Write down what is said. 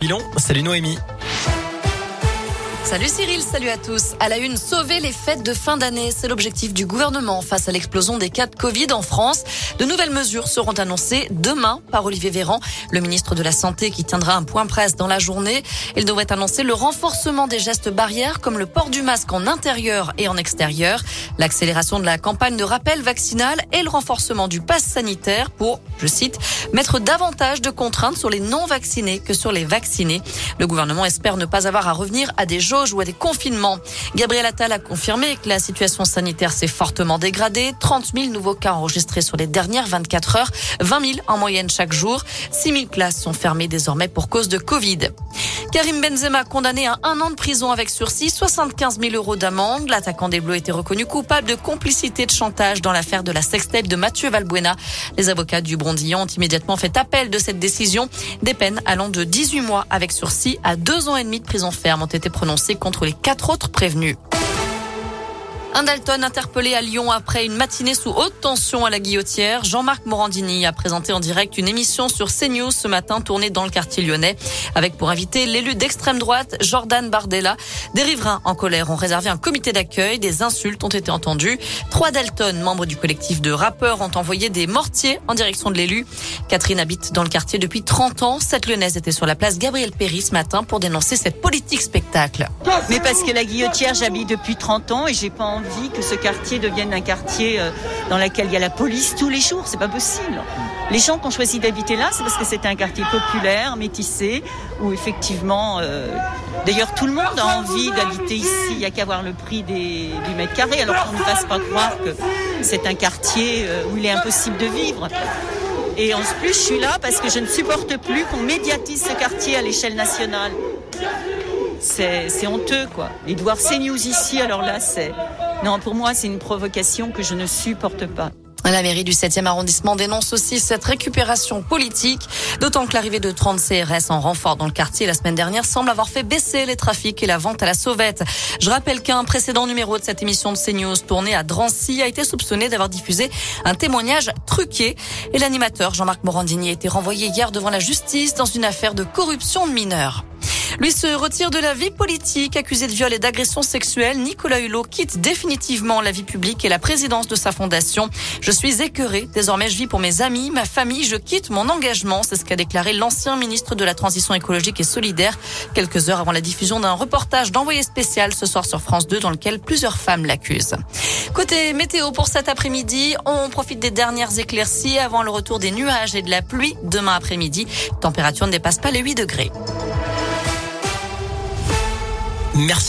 Bilan, salut Noémie. Salut Cyril, salut à tous. À la une, sauver les fêtes de fin d'année, c'est l'objectif du gouvernement face à l'explosion des cas de Covid en France. De nouvelles mesures seront annoncées demain par Olivier Véran, le ministre de la Santé qui tiendra un point presse dans la journée. Il devrait annoncer le renforcement des gestes barrières comme le port du masque en intérieur et en extérieur, l'accélération de la campagne de rappel vaccinal et le renforcement du pass sanitaire pour, je cite, mettre davantage de contraintes sur les non vaccinés que sur les vaccinés. Le gouvernement espère ne pas avoir à revenir à des jauges ou à des confinements. Gabriel Attal a confirmé que la situation sanitaire s'est fortement dégradée. 30 000 nouveaux cas enregistrés sur les dernières 24 heures, 20 000 en moyenne chaque jour. 6 000 classes sont fermées désormais pour cause de Covid. Karim Benzema condamné à un an de prison avec sursis, 75 000 euros d'amende. L'attaquant des Bleus était reconnu coupable de complicité de chantage dans l'affaire de la sextape de Mathieu Valbuena. Les avocats du Brondillon ont immédiatement fait appel de cette décision. Des peines allant de 18 mois avec sursis à deux ans et demi de prison ferme ont été prononcées contre les quatre autres prévenus. Un Dalton interpellé à Lyon après une matinée sous haute tension à la Guillotière. Jean-Marc Morandini a présenté en direct une émission sur CNews ce matin tournée dans le quartier lyonnais avec pour invité l'élu d'extrême droite Jordan Bardella. Des riverains en colère ont réservé un comité d'accueil. Des insultes ont été entendues. Trois Dalton, membres du collectif de rappeurs, ont envoyé des mortiers en direction de l'élu. Catherine habite dans le quartier depuis 30 ans. Cette lyonnaise était sur la place Gabriel Péry ce matin pour dénoncer cette politique spectacle. Mais parce que la Guillotière, j'habite depuis 30 ans et j'ai pas envie que ce quartier devienne un quartier euh, dans lequel il y a la police tous les jours. C'est pas possible. Les gens qui ont choisi d'habiter là, c'est parce que c'est un quartier populaire, métissé, où effectivement, euh, d'ailleurs tout le monde a envie d'habiter ici. Il n'y a qu'à voir le prix des, du mètre carré, alors qu'on ne fasse pas croire que c'est un quartier euh, où il est impossible de vivre. Et en plus, je suis là parce que je ne supporte plus qu'on médiatise ce quartier à l'échelle nationale. C'est honteux, quoi. Et de voir CNews ici, alors là, c'est... Non, pour moi, c'est une provocation que je ne supporte pas. La mairie du 7e arrondissement dénonce aussi cette récupération politique, d'autant que l'arrivée de 30 CRS en renfort dans le quartier la semaine dernière semble avoir fait baisser les trafics et la vente à la sauvette. Je rappelle qu'un précédent numéro de cette émission de CNews tournée à Drancy a été soupçonné d'avoir diffusé un témoignage truqué et l'animateur Jean-Marc Morandini a été renvoyé hier devant la justice dans une affaire de corruption de mineurs. Lui se retire de la vie politique, accusé de viol et d'agression sexuelle. Nicolas Hulot quitte définitivement la vie publique et la présidence de sa fondation. Je suis écœuré. Désormais, je vis pour mes amis, ma famille. Je quitte mon engagement. C'est ce qu'a déclaré l'ancien ministre de la Transition écologique et solidaire quelques heures avant la diffusion d'un reportage d'envoyé spécial ce soir sur France 2 dans lequel plusieurs femmes l'accusent. Côté météo pour cet après-midi, on profite des dernières éclaircies avant le retour des nuages et de la pluie demain après-midi. Température ne dépasse pas les 8 degrés. Merci.